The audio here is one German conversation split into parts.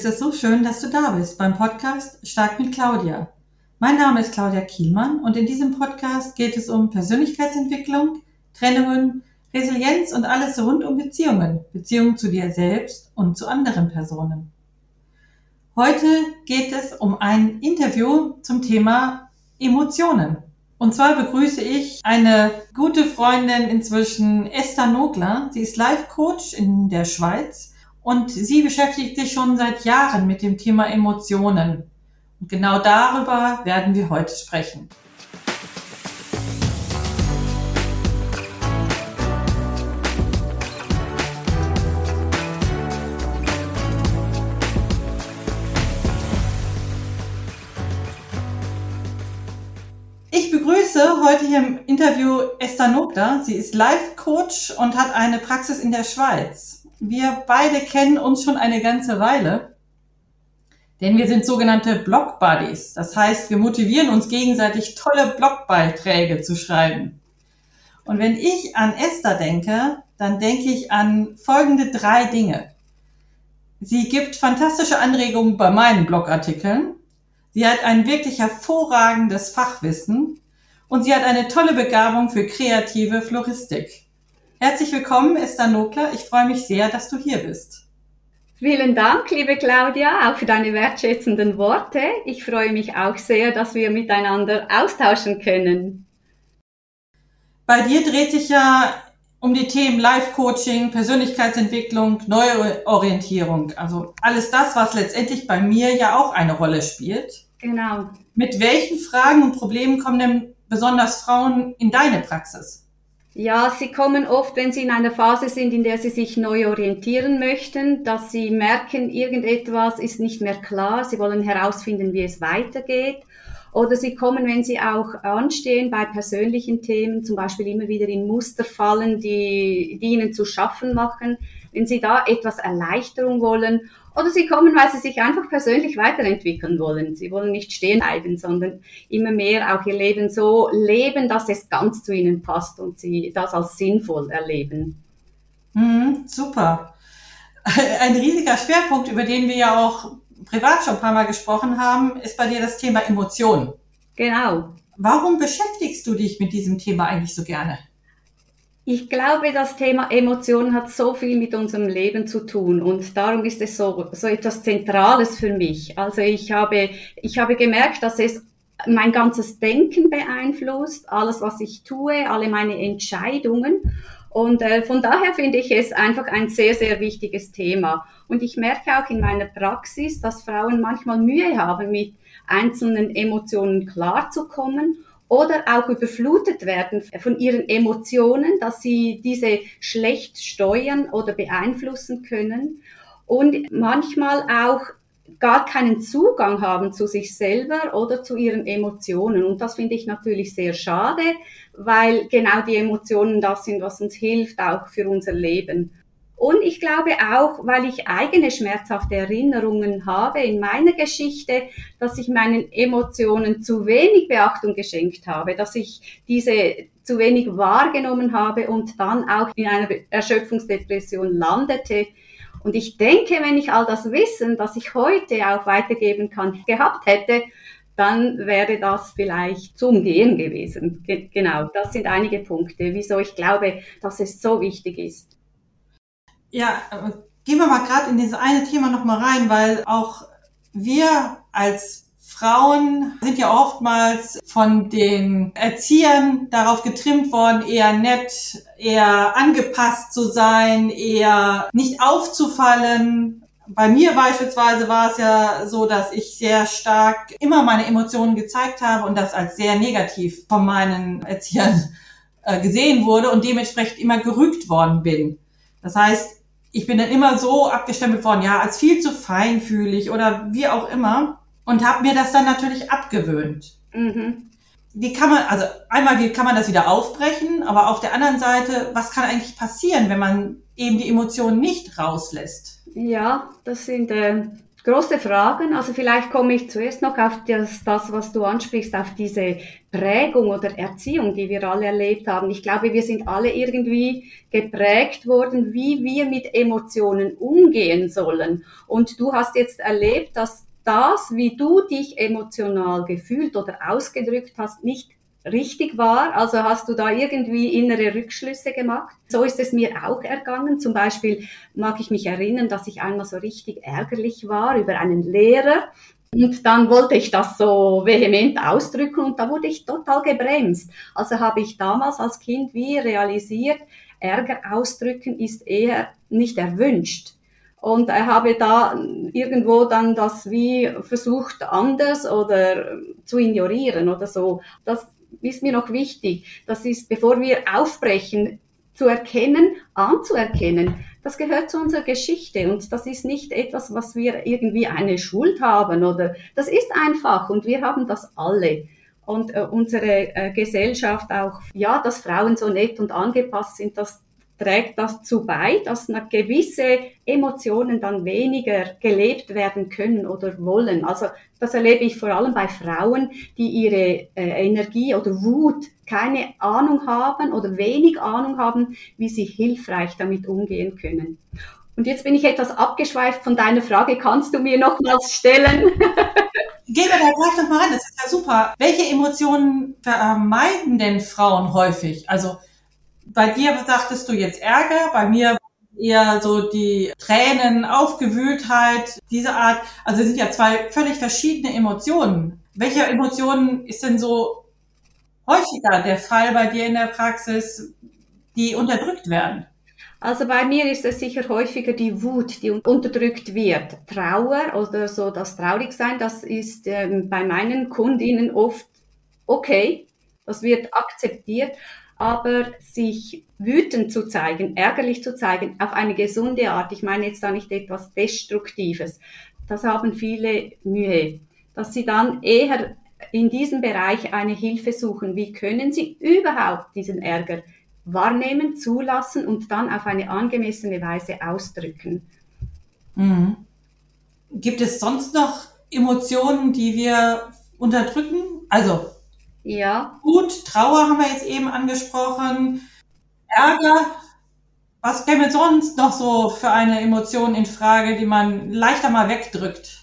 es ist so schön, dass du da bist beim Podcast Stark mit Claudia. Mein Name ist Claudia Kielmann und in diesem Podcast geht es um Persönlichkeitsentwicklung, Trennungen, Resilienz und alles rund um Beziehungen, Beziehungen zu dir selbst und zu anderen Personen. Heute geht es um ein Interview zum Thema Emotionen. Und zwar begrüße ich eine gute Freundin inzwischen, Esther Nogler. Sie ist Life-Coach in der Schweiz und sie beschäftigt sich schon seit Jahren mit dem Thema Emotionen. Und genau darüber werden wir heute sprechen. Ich begrüße heute hier im Interview Esther Nogler. Sie ist Life-Coach und hat eine Praxis in der Schweiz. Wir beide kennen uns schon eine ganze Weile, denn wir sind sogenannte Blog Buddies. Das heißt, wir motivieren uns gegenseitig, tolle Blogbeiträge zu schreiben. Und wenn ich an Esther denke, dann denke ich an folgende drei Dinge. Sie gibt fantastische Anregungen bei meinen Blogartikeln. Sie hat ein wirklich hervorragendes Fachwissen und sie hat eine tolle Begabung für kreative Floristik. Herzlich willkommen, Esther Nokler. Ich freue mich sehr, dass du hier bist. Vielen Dank, liebe Claudia, auch für deine wertschätzenden Worte. Ich freue mich auch sehr, dass wir miteinander austauschen können. Bei dir dreht sich ja um die Themen Life-Coaching, Persönlichkeitsentwicklung, Neuorientierung. Also alles das, was letztendlich bei mir ja auch eine Rolle spielt. Genau. Mit welchen Fragen und Problemen kommen denn besonders Frauen in deine Praxis? Ja, sie kommen oft, wenn sie in einer Phase sind, in der sie sich neu orientieren möchten, dass sie merken, irgendetwas ist nicht mehr klar, sie wollen herausfinden, wie es weitergeht. Oder sie kommen, wenn sie auch anstehen bei persönlichen Themen, zum Beispiel immer wieder in Muster fallen, die, die ihnen zu schaffen machen, wenn sie da etwas Erleichterung wollen oder sie kommen, weil sie sich einfach persönlich weiterentwickeln wollen. Sie wollen nicht stehen bleiben, sondern immer mehr auch ihr Leben so leben, dass es ganz zu ihnen passt und sie das als sinnvoll erleben. Mhm, super. Ein riesiger Schwerpunkt, über den wir ja auch privat schon ein paar Mal gesprochen haben, ist bei dir das Thema Emotionen. Genau. Warum beschäftigst du dich mit diesem Thema eigentlich so gerne? Ich glaube, das Thema Emotionen hat so viel mit unserem Leben zu tun und darum ist es so, so etwas Zentrales für mich. Also ich habe, ich habe gemerkt, dass es mein ganzes Denken beeinflusst, alles, was ich tue, alle meine Entscheidungen. Und äh, von daher finde ich es einfach ein sehr, sehr wichtiges Thema. Und ich merke auch in meiner Praxis, dass Frauen manchmal Mühe haben, mit einzelnen Emotionen klarzukommen oder auch überflutet werden von ihren Emotionen, dass sie diese schlecht steuern oder beeinflussen können und manchmal auch gar keinen Zugang haben zu sich selber oder zu ihren Emotionen. Und das finde ich natürlich sehr schade, weil genau die Emotionen das sind, was uns hilft, auch für unser Leben. Und ich glaube auch, weil ich eigene schmerzhafte Erinnerungen habe in meiner Geschichte, dass ich meinen Emotionen zu wenig Beachtung geschenkt habe, dass ich diese zu wenig wahrgenommen habe und dann auch in einer Erschöpfungsdepression landete. Und ich denke, wenn ich all das Wissen, das ich heute auch weitergeben kann, gehabt hätte, dann wäre das vielleicht zu umgehen gewesen. Ge genau, das sind einige Punkte, wieso ich glaube, dass es so wichtig ist. Ja, äh, gehen wir mal gerade in dieses eine Thema nochmal rein, weil auch wir als Frauen sind ja oftmals von den Erziehern darauf getrimmt worden, eher nett, eher angepasst zu sein, eher nicht aufzufallen. Bei mir beispielsweise war es ja so, dass ich sehr stark immer meine Emotionen gezeigt habe und das als sehr negativ von meinen Erziehern äh, gesehen wurde und dementsprechend immer gerügt worden bin. Das heißt, ich bin dann immer so abgestempelt worden, ja, als viel zu feinfühlig oder wie auch immer und habe mir das dann natürlich abgewöhnt. Mhm. Wie kann man, also einmal, wie kann man das wieder aufbrechen, aber auf der anderen Seite, was kann eigentlich passieren, wenn man eben die Emotionen nicht rauslässt? Ja, das sind äh, große Fragen. Also vielleicht komme ich zuerst noch auf das, das, was du ansprichst, auf diese Prägung oder Erziehung, die wir alle erlebt haben. Ich glaube, wir sind alle irgendwie geprägt worden, wie wir mit Emotionen umgehen sollen. Und du hast jetzt erlebt, dass das, wie du dich emotional gefühlt oder ausgedrückt hast, nicht richtig war? Also hast du da irgendwie innere Rückschlüsse gemacht? So ist es mir auch ergangen. Zum Beispiel mag ich mich erinnern, dass ich einmal so richtig ärgerlich war über einen Lehrer. Und dann wollte ich das so vehement ausdrücken und da wurde ich total gebremst. Also habe ich damals als Kind wie realisiert, Ärger ausdrücken ist eher nicht erwünscht. Und habe da irgendwo dann das wie versucht anders oder zu ignorieren oder so. Das ist mir noch wichtig. Das ist, bevor wir aufbrechen, zu erkennen, anzuerkennen. Das gehört zu unserer Geschichte und das ist nicht etwas, was wir irgendwie eine Schuld haben oder das ist einfach und wir haben das alle. Und äh, unsere äh, Gesellschaft auch, ja, dass Frauen so nett und angepasst sind, das trägt dazu bei, dass gewisse Emotionen dann weniger gelebt werden können oder wollen. Also das erlebe ich vor allem bei Frauen, die ihre äh, Energie oder Wut keine Ahnung haben oder wenig Ahnung haben, wie sie hilfreich damit umgehen können. Und jetzt bin ich etwas abgeschweift von deiner Frage. Kannst du mir nochmals stellen? Wir da gleich nochmal rein. Das ist ja super. Welche Emotionen vermeiden denn Frauen häufig? Also bei dir sagtest du jetzt Ärger, bei mir eher so die Tränen, Aufgewühltheit, diese Art. Also sind ja zwei völlig verschiedene Emotionen. Welche Emotionen ist denn so häufiger der Fall bei dir in der Praxis, die unterdrückt werden? Also bei mir ist es sicher häufiger die Wut, die unterdrückt wird. Trauer oder so das Traurigsein, das ist ähm, bei meinen Kundinnen oft okay, das wird akzeptiert aber sich wütend zu zeigen, ärgerlich zu zeigen, auf eine gesunde Art, ich meine jetzt da nicht etwas Destruktives, das haben viele Mühe, dass sie dann eher in diesem Bereich eine Hilfe suchen. Wie können sie überhaupt diesen Ärger wahrnehmen, zulassen und dann auf eine angemessene Weise ausdrücken? Mhm. Gibt es sonst noch Emotionen, die wir unterdrücken? Also ja. Gut, Trauer haben wir jetzt eben angesprochen. Ärger. Was käme sonst noch so für eine Emotion in Frage, die man leichter mal wegdrückt?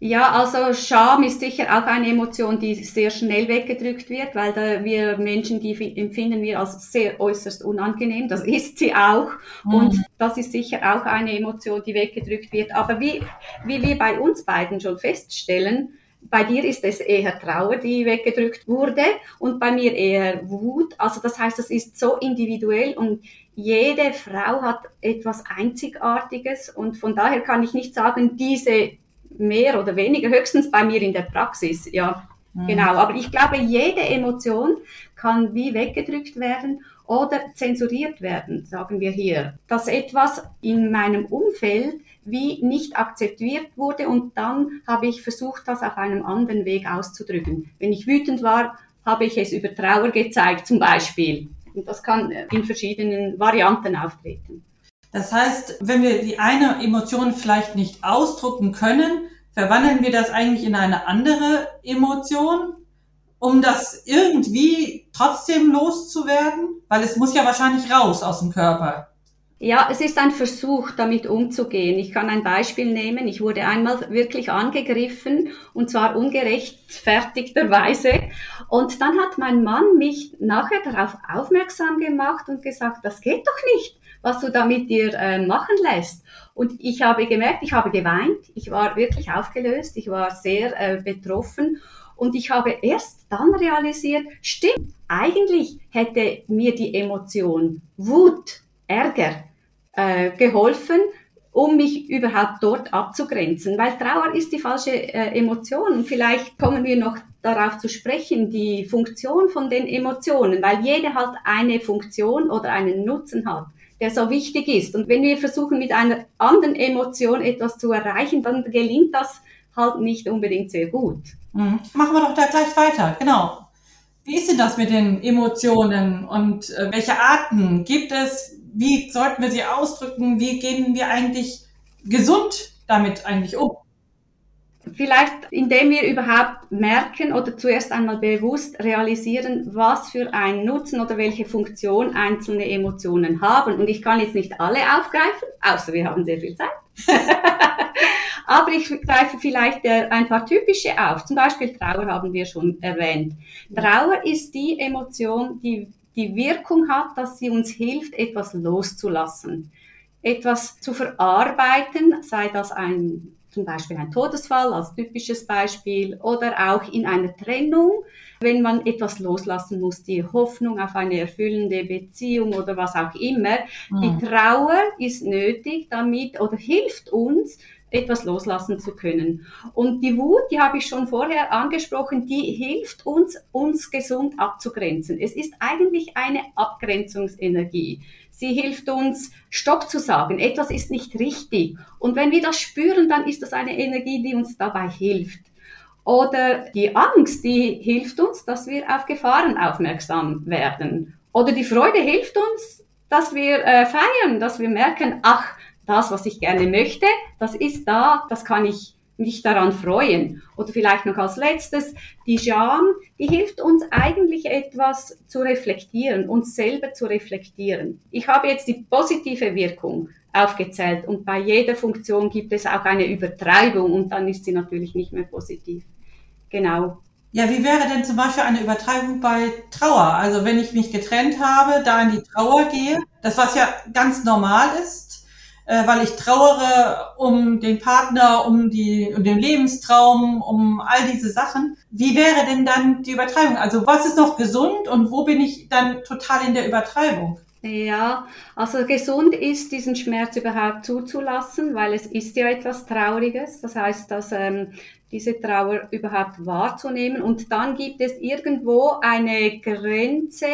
Ja, also Scham ist sicher auch eine Emotion, die sehr schnell weggedrückt wird, weil da wir Menschen, die empfinden wir als sehr äußerst unangenehm. Das ist sie auch. Mhm. Und das ist sicher auch eine Emotion, die weggedrückt wird. Aber wie, wie wir bei uns beiden schon feststellen, bei dir ist es eher Trauer, die weggedrückt wurde und bei mir eher Wut. Also das heißt, es ist so individuell und jede Frau hat etwas Einzigartiges und von daher kann ich nicht sagen, diese mehr oder weniger, höchstens bei mir in der Praxis, ja. Mhm. Genau, aber ich glaube, jede Emotion kann wie weggedrückt werden oder zensuriert werden, sagen wir hier. Dass etwas in meinem Umfeld wie nicht akzeptiert wurde und dann habe ich versucht, das auf einem anderen Weg auszudrücken. Wenn ich wütend war, habe ich es über Trauer gezeigt zum Beispiel. Und das kann in verschiedenen Varianten auftreten. Das heißt, wenn wir die eine Emotion vielleicht nicht ausdrucken können, verwandeln wir das eigentlich in eine andere Emotion, um das irgendwie trotzdem loszuwerden? Weil es muss ja wahrscheinlich raus aus dem Körper. Ja, es ist ein Versuch, damit umzugehen. Ich kann ein Beispiel nehmen. Ich wurde einmal wirklich angegriffen und zwar ungerechtfertigterweise. Und dann hat mein Mann mich nachher darauf aufmerksam gemacht und gesagt, das geht doch nicht, was du da mit dir äh, machen lässt. Und ich habe gemerkt, ich habe geweint. Ich war wirklich aufgelöst. Ich war sehr äh, betroffen. Und ich habe erst dann realisiert, stimmt, eigentlich hätte mir die Emotion Wut, Ärger äh, geholfen, um mich überhaupt dort abzugrenzen. Weil Trauer ist die falsche äh, Emotion. Vielleicht kommen wir noch darauf zu sprechen, die Funktion von den Emotionen, weil jede halt eine Funktion oder einen Nutzen hat der so wichtig ist. Und wenn wir versuchen, mit einer anderen Emotion etwas zu erreichen, dann gelingt das halt nicht unbedingt sehr gut. Mhm. Machen wir doch da gleich weiter. Genau. Wie ist denn das mit den Emotionen und äh, welche Arten gibt es? Wie sollten wir sie ausdrücken? Wie gehen wir eigentlich gesund damit eigentlich um? Vielleicht, indem wir überhaupt merken oder zuerst einmal bewusst realisieren, was für einen Nutzen oder welche Funktion einzelne Emotionen haben. Und ich kann jetzt nicht alle aufgreifen, außer wir haben sehr viel Zeit. Aber ich greife vielleicht äh, ein paar typische auf. Zum Beispiel Trauer haben wir schon erwähnt. Trauer ist die Emotion, die die Wirkung hat, dass sie uns hilft, etwas loszulassen, etwas zu verarbeiten, sei das ein zum Beispiel ein Todesfall als typisches Beispiel oder auch in einer Trennung, wenn man etwas loslassen muss, die Hoffnung auf eine erfüllende Beziehung oder was auch immer. Mhm. Die Trauer ist nötig damit oder hilft uns, etwas loslassen zu können. Und die Wut, die habe ich schon vorher angesprochen, die hilft uns, uns gesund abzugrenzen. Es ist eigentlich eine Abgrenzungsenergie. Sie hilft uns, Stopp zu sagen. Etwas ist nicht richtig. Und wenn wir das spüren, dann ist das eine Energie, die uns dabei hilft. Oder die Angst, die hilft uns, dass wir auf Gefahren aufmerksam werden. Oder die Freude hilft uns, dass wir äh, feiern, dass wir merken, ach, das, was ich gerne möchte, das ist da, das kann ich mich daran freuen. Oder vielleicht noch als letztes, die Scham, die hilft uns eigentlich etwas zu reflektieren, uns selber zu reflektieren. Ich habe jetzt die positive Wirkung aufgezählt und bei jeder Funktion gibt es auch eine Übertreibung und dann ist sie natürlich nicht mehr positiv. Genau. Ja, wie wäre denn zum Beispiel eine Übertreibung bei Trauer? Also wenn ich mich getrennt habe, da in die Trauer gehe, das was ja ganz normal ist, äh, weil ich trauere um den Partner, um, die, um den Lebenstraum, um all diese Sachen. Wie wäre denn dann die Übertreibung? Also was ist noch gesund und wo bin ich dann total in der Übertreibung? Ja, also gesund ist, diesen Schmerz überhaupt zuzulassen, weil es ist ja etwas Trauriges. Das heißt, dass ähm, diese Trauer überhaupt wahrzunehmen. Und dann gibt es irgendwo eine Grenze,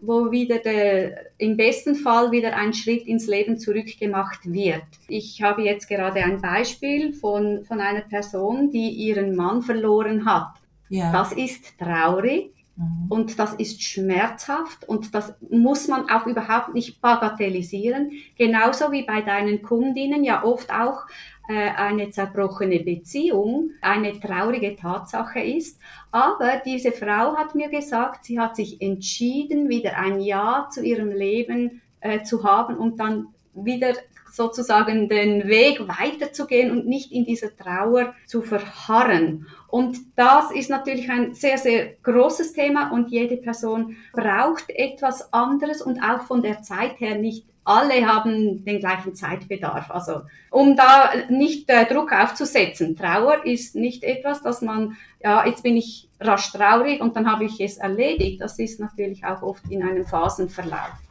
wo wieder der, im besten Fall wieder ein Schritt ins Leben zurückgemacht wird. Ich habe jetzt gerade ein Beispiel von, von einer Person, die ihren Mann verloren hat. Ja. Das ist traurig. Mhm. Und das ist schmerzhaft und das muss man auch überhaupt nicht bagatellisieren. Genauso wie bei deinen Kundinnen ja oft auch äh, eine zerbrochene Beziehung eine traurige Tatsache ist. Aber diese Frau hat mir gesagt, sie hat sich entschieden, wieder ein Ja zu ihrem Leben äh, zu haben und dann wieder sozusagen den Weg weiterzugehen und nicht in dieser Trauer zu verharren. Und das ist natürlich ein sehr, sehr großes Thema und jede Person braucht etwas anderes und auch von der Zeit her nicht alle haben den gleichen Zeitbedarf. Also um da nicht äh, Druck aufzusetzen. Trauer ist nicht etwas, dass man, ja, jetzt bin ich rasch traurig und dann habe ich es erledigt. Das ist natürlich auch oft in einem Phasenverlauf.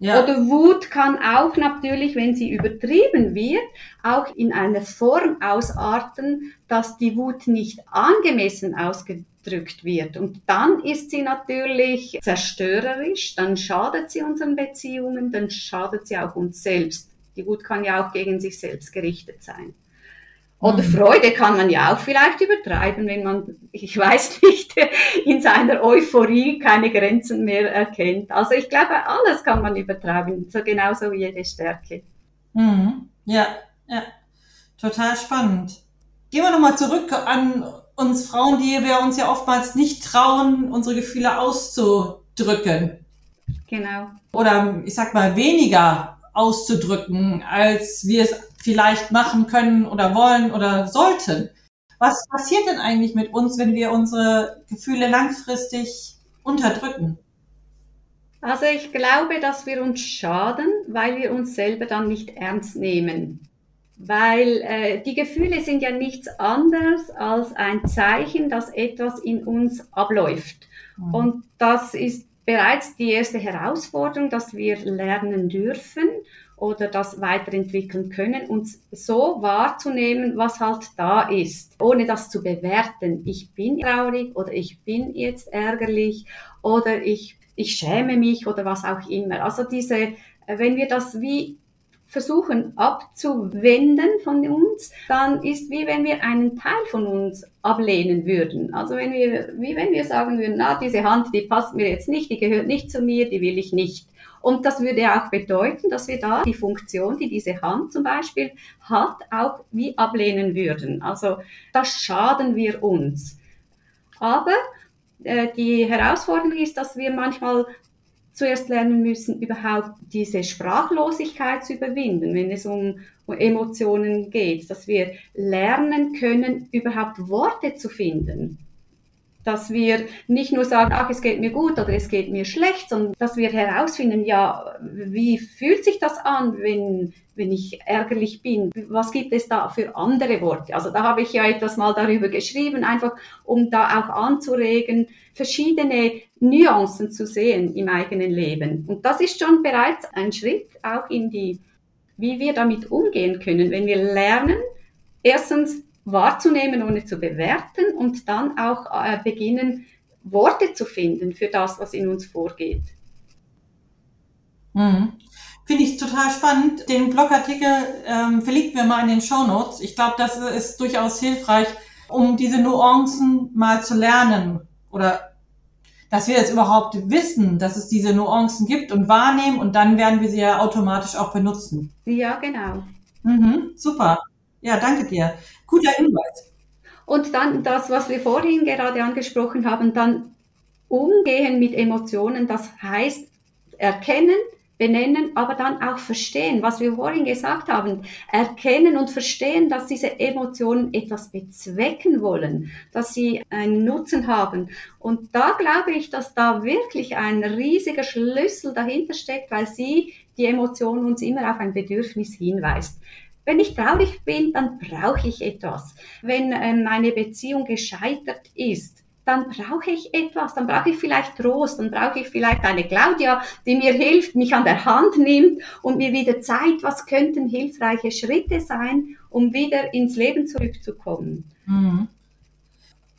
Ja. Oder Wut kann auch natürlich, wenn sie übertrieben wird, auch in einer Form ausarten, dass die Wut nicht angemessen ausgedrückt wird. Und dann ist sie natürlich zerstörerisch, dann schadet sie unseren Beziehungen, dann schadet sie auch uns selbst. Die Wut kann ja auch gegen sich selbst gerichtet sein. Oder mhm. Freude kann man ja auch vielleicht übertreiben, wenn man, ich weiß nicht, in seiner Euphorie keine Grenzen mehr erkennt. Also ich glaube, alles kann man übertreiben, so genauso wie jede Stärke. Mhm. Ja, ja, total spannend. Gehen wir nochmal zurück an uns Frauen, die wir uns ja oftmals nicht trauen, unsere Gefühle auszudrücken. Genau. Oder ich sag mal weniger auszudrücken, als wir es vielleicht machen können oder wollen oder sollten. Was passiert denn eigentlich mit uns, wenn wir unsere Gefühle langfristig unterdrücken? Also ich glaube, dass wir uns schaden, weil wir uns selber dann nicht ernst nehmen. Weil äh, die Gefühle sind ja nichts anderes als ein Zeichen, dass etwas in uns abläuft. Mhm. Und das ist bereits die erste Herausforderung, dass wir lernen dürfen oder das weiterentwickeln können, uns so wahrzunehmen, was halt da ist, ohne das zu bewerten. Ich bin traurig oder ich bin jetzt ärgerlich oder ich, ich schäme mich oder was auch immer. Also diese, wenn wir das wie versuchen abzuwenden von uns, dann ist wie wenn wir einen Teil von uns ablehnen würden. Also wenn wir, wie wenn wir sagen würden, na, diese Hand, die passt mir jetzt nicht, die gehört nicht zu mir, die will ich nicht. Und das würde auch bedeuten, dass wir da die Funktion, die diese Hand zum Beispiel hat, auch wie ablehnen würden. Also da schaden wir uns. Aber äh, die Herausforderung ist, dass wir manchmal zuerst lernen müssen, überhaupt diese Sprachlosigkeit zu überwinden, wenn es um, Emotionen geht, dass wir lernen können, überhaupt Worte zu finden. Dass wir nicht nur sagen, ach, es geht mir gut oder es geht mir schlecht, sondern dass wir herausfinden, ja, wie fühlt sich das an, wenn, wenn ich ärgerlich bin? Was gibt es da für andere Worte? Also da habe ich ja etwas mal darüber geschrieben, einfach um da auch anzuregen, verschiedene Nuancen zu sehen im eigenen Leben. Und das ist schon bereits ein Schritt auch in die, wie wir damit umgehen können, wenn wir lernen, erstens wahrzunehmen, ohne zu bewerten und dann auch äh, beginnen, Worte zu finden für das, was in uns vorgeht. Mhm. Finde ich total spannend. Den Blogartikel ähm, verlinken wir mal in den Show Notes. Ich glaube, das ist durchaus hilfreich, um diese Nuancen mal zu lernen oder dass wir jetzt überhaupt wissen, dass es diese Nuancen gibt und wahrnehmen und dann werden wir sie ja automatisch auch benutzen. Ja, genau. Mhm, super. Ja, danke dir. Guter Hinweis. Und dann das, was wir vorhin gerade angesprochen haben, dann umgehen mit Emotionen, das heißt erkennen, benennen, aber dann auch verstehen, was wir vorhin gesagt haben, erkennen und verstehen, dass diese Emotionen etwas bezwecken wollen, dass sie einen Nutzen haben. Und da glaube ich, dass da wirklich ein riesiger Schlüssel dahinter steckt, weil sie, die Emotion uns immer auf ein Bedürfnis hinweist. Wenn ich traurig bin, dann brauche ich etwas. Wenn äh, meine Beziehung gescheitert ist, dann brauche ich etwas, dann brauche ich vielleicht Trost, dann brauche ich vielleicht eine Claudia, die mir hilft, mich an der Hand nimmt und mir wieder zeigt, was könnten hilfreiche Schritte sein, um wieder ins Leben zurückzukommen. Mhm.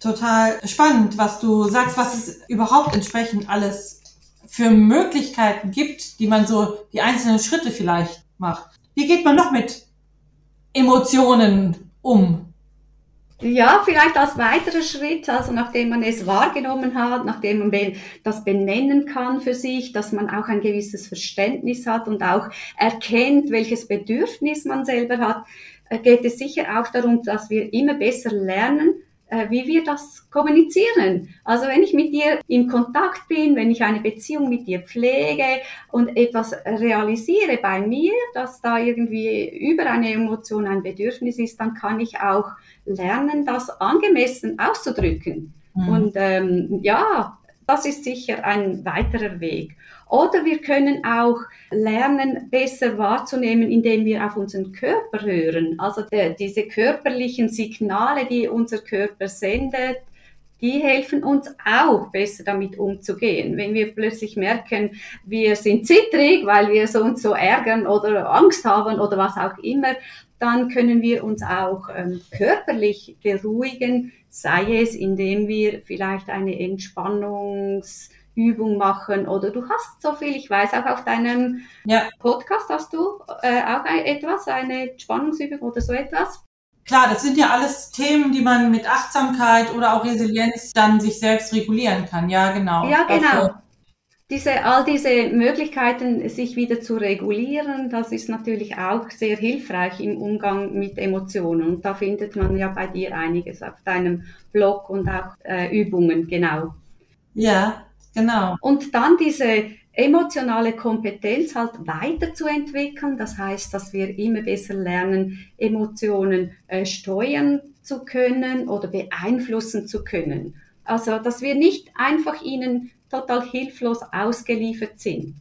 Total spannend, was du sagst, was es überhaupt entsprechend alles für Möglichkeiten gibt, die man so, die einzelnen Schritte vielleicht macht. Wie geht man noch mit Emotionen um? Ja, vielleicht als weiterer Schritt, also nachdem man es wahrgenommen hat, nachdem man das benennen kann für sich, dass man auch ein gewisses Verständnis hat und auch erkennt, welches Bedürfnis man selber hat, äh, geht es sicher auch darum, dass wir immer besser lernen, wie wir das kommunizieren. Also wenn ich mit dir in Kontakt bin, wenn ich eine Beziehung mit dir pflege und etwas realisiere bei mir, dass da irgendwie über eine Emotion ein Bedürfnis ist, dann kann ich auch lernen, das angemessen auszudrücken. Mhm. Und ähm, ja, das ist sicher ein weiterer Weg. Oder wir können auch lernen, besser wahrzunehmen, indem wir auf unseren Körper hören. Also der, diese körperlichen Signale, die unser Körper sendet, die helfen uns auch besser damit umzugehen. Wenn wir plötzlich merken, wir sind zittrig, weil wir so und so ärgern oder Angst haben oder was auch immer, dann können wir uns auch ähm, körperlich beruhigen, sei es indem wir vielleicht eine Entspannungs Übung machen oder du hast so viel, ich weiß auch auf deinem ja. Podcast hast du äh, auch ein, etwas, eine Spannungsübung oder so etwas. Klar, das sind ja alles Themen, die man mit Achtsamkeit oder auch Resilienz dann sich selbst regulieren kann. Ja, genau. Ja, genau. Dafür. Diese, all diese Möglichkeiten, sich wieder zu regulieren, das ist natürlich auch sehr hilfreich im Umgang mit Emotionen. Und da findet man ja bei dir einiges auf deinem Blog und auch äh, Übungen, genau. Ja, Genau. Und dann diese emotionale Kompetenz halt weiterzuentwickeln. Das heißt, dass wir immer besser lernen, Emotionen äh, steuern zu können oder beeinflussen zu können. Also, dass wir nicht einfach ihnen total hilflos ausgeliefert sind.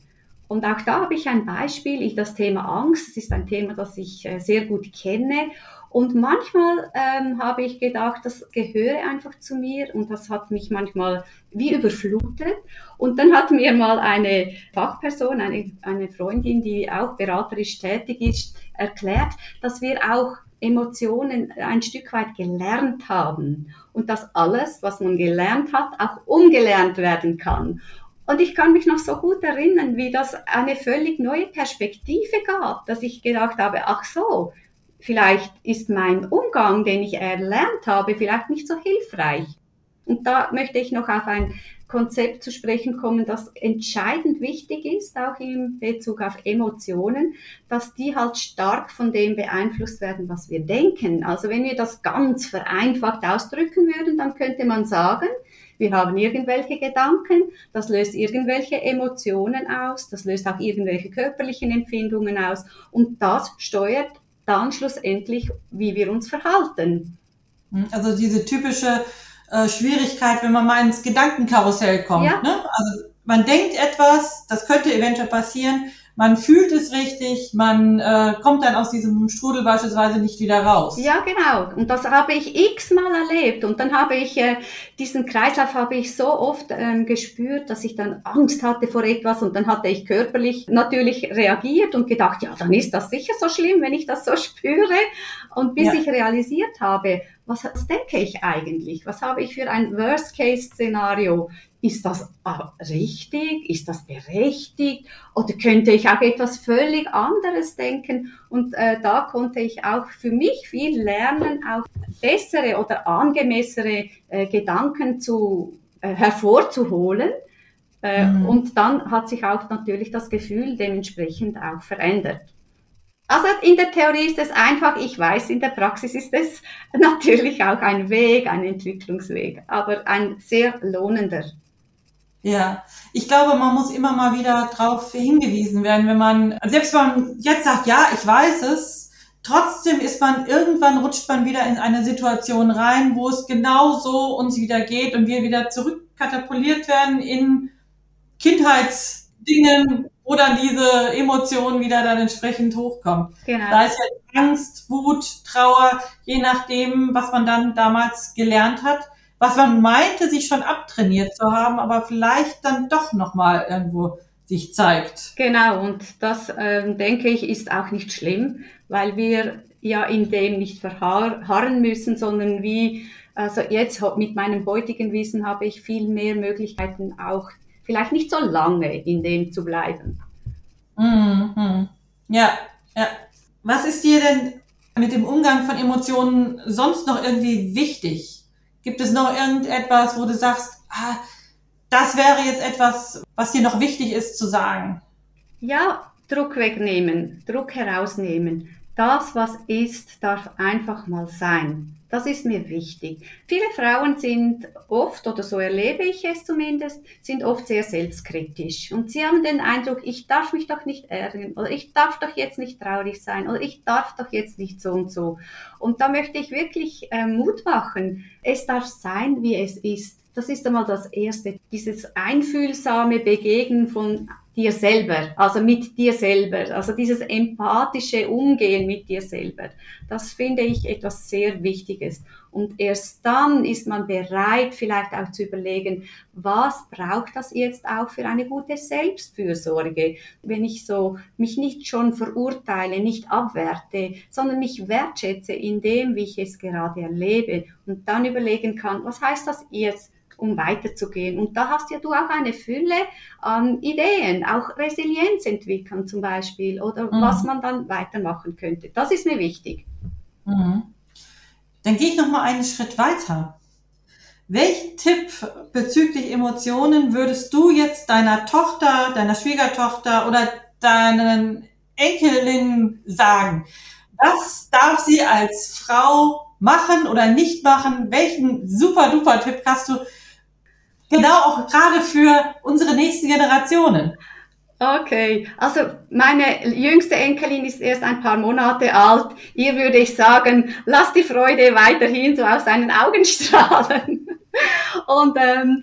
Und auch da habe ich ein Beispiel, ich das Thema Angst. Das ist ein Thema, das ich äh, sehr gut kenne und manchmal ähm, habe ich gedacht, das gehöre einfach zu mir und das hat mich manchmal wie überflutet. Und dann hat mir mal eine Fachperson, eine, eine Freundin, die auch beraterisch tätig ist, erklärt, dass wir auch Emotionen ein Stück weit gelernt haben und dass alles, was man gelernt hat, auch umgelernt werden kann. Und ich kann mich noch so gut erinnern, wie das eine völlig neue Perspektive gab, dass ich gedacht habe, ach so, vielleicht ist mein Umgang, den ich erlernt habe, vielleicht nicht so hilfreich. Und da möchte ich noch auf ein Konzept zu sprechen kommen, das entscheidend wichtig ist, auch in Bezug auf Emotionen, dass die halt stark von dem beeinflusst werden, was wir denken. Also wenn wir das ganz vereinfacht ausdrücken würden, dann könnte man sagen, wir haben irgendwelche Gedanken, das löst irgendwelche Emotionen aus, das löst auch irgendwelche körperlichen Empfindungen aus und das steuert dann schlussendlich, wie wir uns verhalten. Also diese typische äh, Schwierigkeit, wenn man mal ins Gedankenkarussell kommt. Ja. Ne? Also man denkt etwas, das könnte eventuell passieren, man fühlt es richtig, man äh, kommt dann aus diesem Strudel beispielsweise nicht wieder raus. Ja, genau. Und das habe ich x-mal erlebt. Und dann habe ich äh, diesen Kreislauf habe ich so oft ähm, gespürt, dass ich dann Angst hatte vor etwas und dann hatte ich körperlich natürlich reagiert und gedacht, ja, dann ist das sicher so schlimm, wenn ich das so spüre. Und bis ja. ich realisiert habe, was, was denke ich eigentlich? Was habe ich für ein Worst-Case-Szenario? ist das richtig? Ist das berechtigt? Oder könnte ich auch etwas völlig anderes denken? Und äh, da konnte ich auch für mich viel lernen, auch bessere oder angemessene äh, Gedanken zu, äh, hervorzuholen. Äh, mhm. Und dann hat sich auch natürlich das Gefühl dementsprechend auch verändert. Also in der Theorie ist es einfach, ich weiß, in der Praxis ist es natürlich auch ein Weg, ein Entwicklungsweg, aber ein sehr lohnender. Ja, ich glaube, man muss immer mal wieder darauf hingewiesen werden, wenn man, selbst wenn man jetzt sagt, ja, ich weiß es, trotzdem ist man, irgendwann rutscht man wieder in eine Situation rein, wo es genau so uns wieder geht und wir wieder zurückkatapultiert werden in Kindheitsdingen, wo dann diese Emotionen wieder dann entsprechend hochkommen. Genau. Da ist ja Angst, Wut, Trauer, je nachdem, was man dann damals gelernt hat was man meinte, sich schon abtrainiert zu haben, aber vielleicht dann doch nochmal irgendwo sich zeigt. Genau, und das äh, denke ich ist auch nicht schlimm, weil wir ja in dem nicht verharren müssen, sondern wie, also jetzt mit meinem heutigen Wissen habe ich viel mehr Möglichkeiten auch vielleicht nicht so lange in dem zu bleiben. Mhm. Ja, ja. Was ist dir denn mit dem Umgang von Emotionen sonst noch irgendwie wichtig? Gibt es noch irgendetwas, wo du sagst, ah, das wäre jetzt etwas, was dir noch wichtig ist zu sagen? Ja, Druck wegnehmen, Druck herausnehmen. Das, was ist, darf einfach mal sein. Das ist mir wichtig. Viele Frauen sind oft, oder so erlebe ich es zumindest, sind oft sehr selbstkritisch. Und sie haben den Eindruck, ich darf mich doch nicht ärgern, oder ich darf doch jetzt nicht traurig sein, oder ich darf doch jetzt nicht so und so. Und da möchte ich wirklich äh, Mut machen. Es darf sein, wie es ist. Das ist einmal das Erste. Dieses einfühlsame Begegnen von dir selber, also mit dir selber, also dieses empathische Umgehen mit dir selber, das finde ich etwas sehr Wichtiges. Und erst dann ist man bereit, vielleicht auch zu überlegen, was braucht das jetzt auch für eine gute Selbstfürsorge, wenn ich so mich nicht schon verurteile, nicht abwerte, sondern mich wertschätze in dem, wie ich es gerade erlebe und dann überlegen kann, was heißt das jetzt um weiterzugehen. Und da hast ja du auch eine Fülle an Ideen, auch Resilienz entwickeln zum Beispiel oder mhm. was man dann weitermachen könnte. Das ist mir wichtig. Mhm. Dann gehe ich noch mal einen Schritt weiter. Welchen Tipp bezüglich Emotionen würdest du jetzt deiner Tochter, deiner Schwiegertochter oder deinen Enkelin sagen? Was darf sie als Frau machen oder nicht machen? Welchen super duper Tipp hast du Genau, auch gerade für unsere nächsten Generationen. Okay, also meine jüngste Enkelin ist erst ein paar Monate alt. Ihr würde ich sagen, lass die Freude weiterhin so aus deinen Augen strahlen. Und ähm,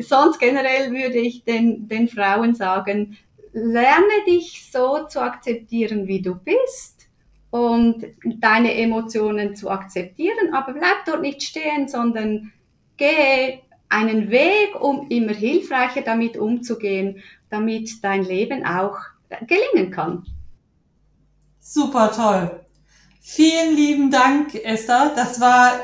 sonst generell würde ich den, den Frauen sagen, lerne dich so zu akzeptieren, wie du bist und deine Emotionen zu akzeptieren, aber bleib dort nicht stehen, sondern gehe einen Weg, um immer hilfreicher damit umzugehen, damit dein Leben auch gelingen kann. Super toll. Vielen lieben Dank, Esther. Das war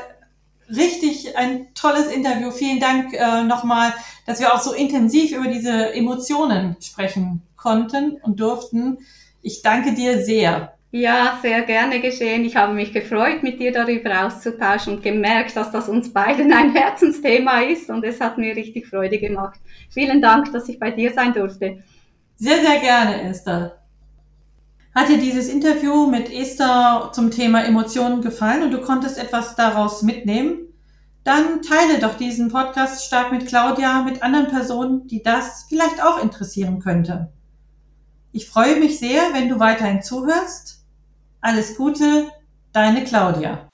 richtig ein tolles Interview. Vielen Dank äh, nochmal, dass wir auch so intensiv über diese Emotionen sprechen konnten und durften. Ich danke dir sehr. Ja, sehr gerne geschehen. Ich habe mich gefreut, mit dir darüber auszutauschen und gemerkt, dass das uns beiden ein Herzensthema ist und es hat mir richtig Freude gemacht. Vielen Dank, dass ich bei dir sein durfte. Sehr, sehr gerne, Esther. Hat dir dieses Interview mit Esther zum Thema Emotionen gefallen und du konntest etwas daraus mitnehmen? Dann teile doch diesen Podcast stark mit Claudia, mit anderen Personen, die das vielleicht auch interessieren könnte. Ich freue mich sehr, wenn du weiterhin zuhörst. Alles Gute, deine Claudia.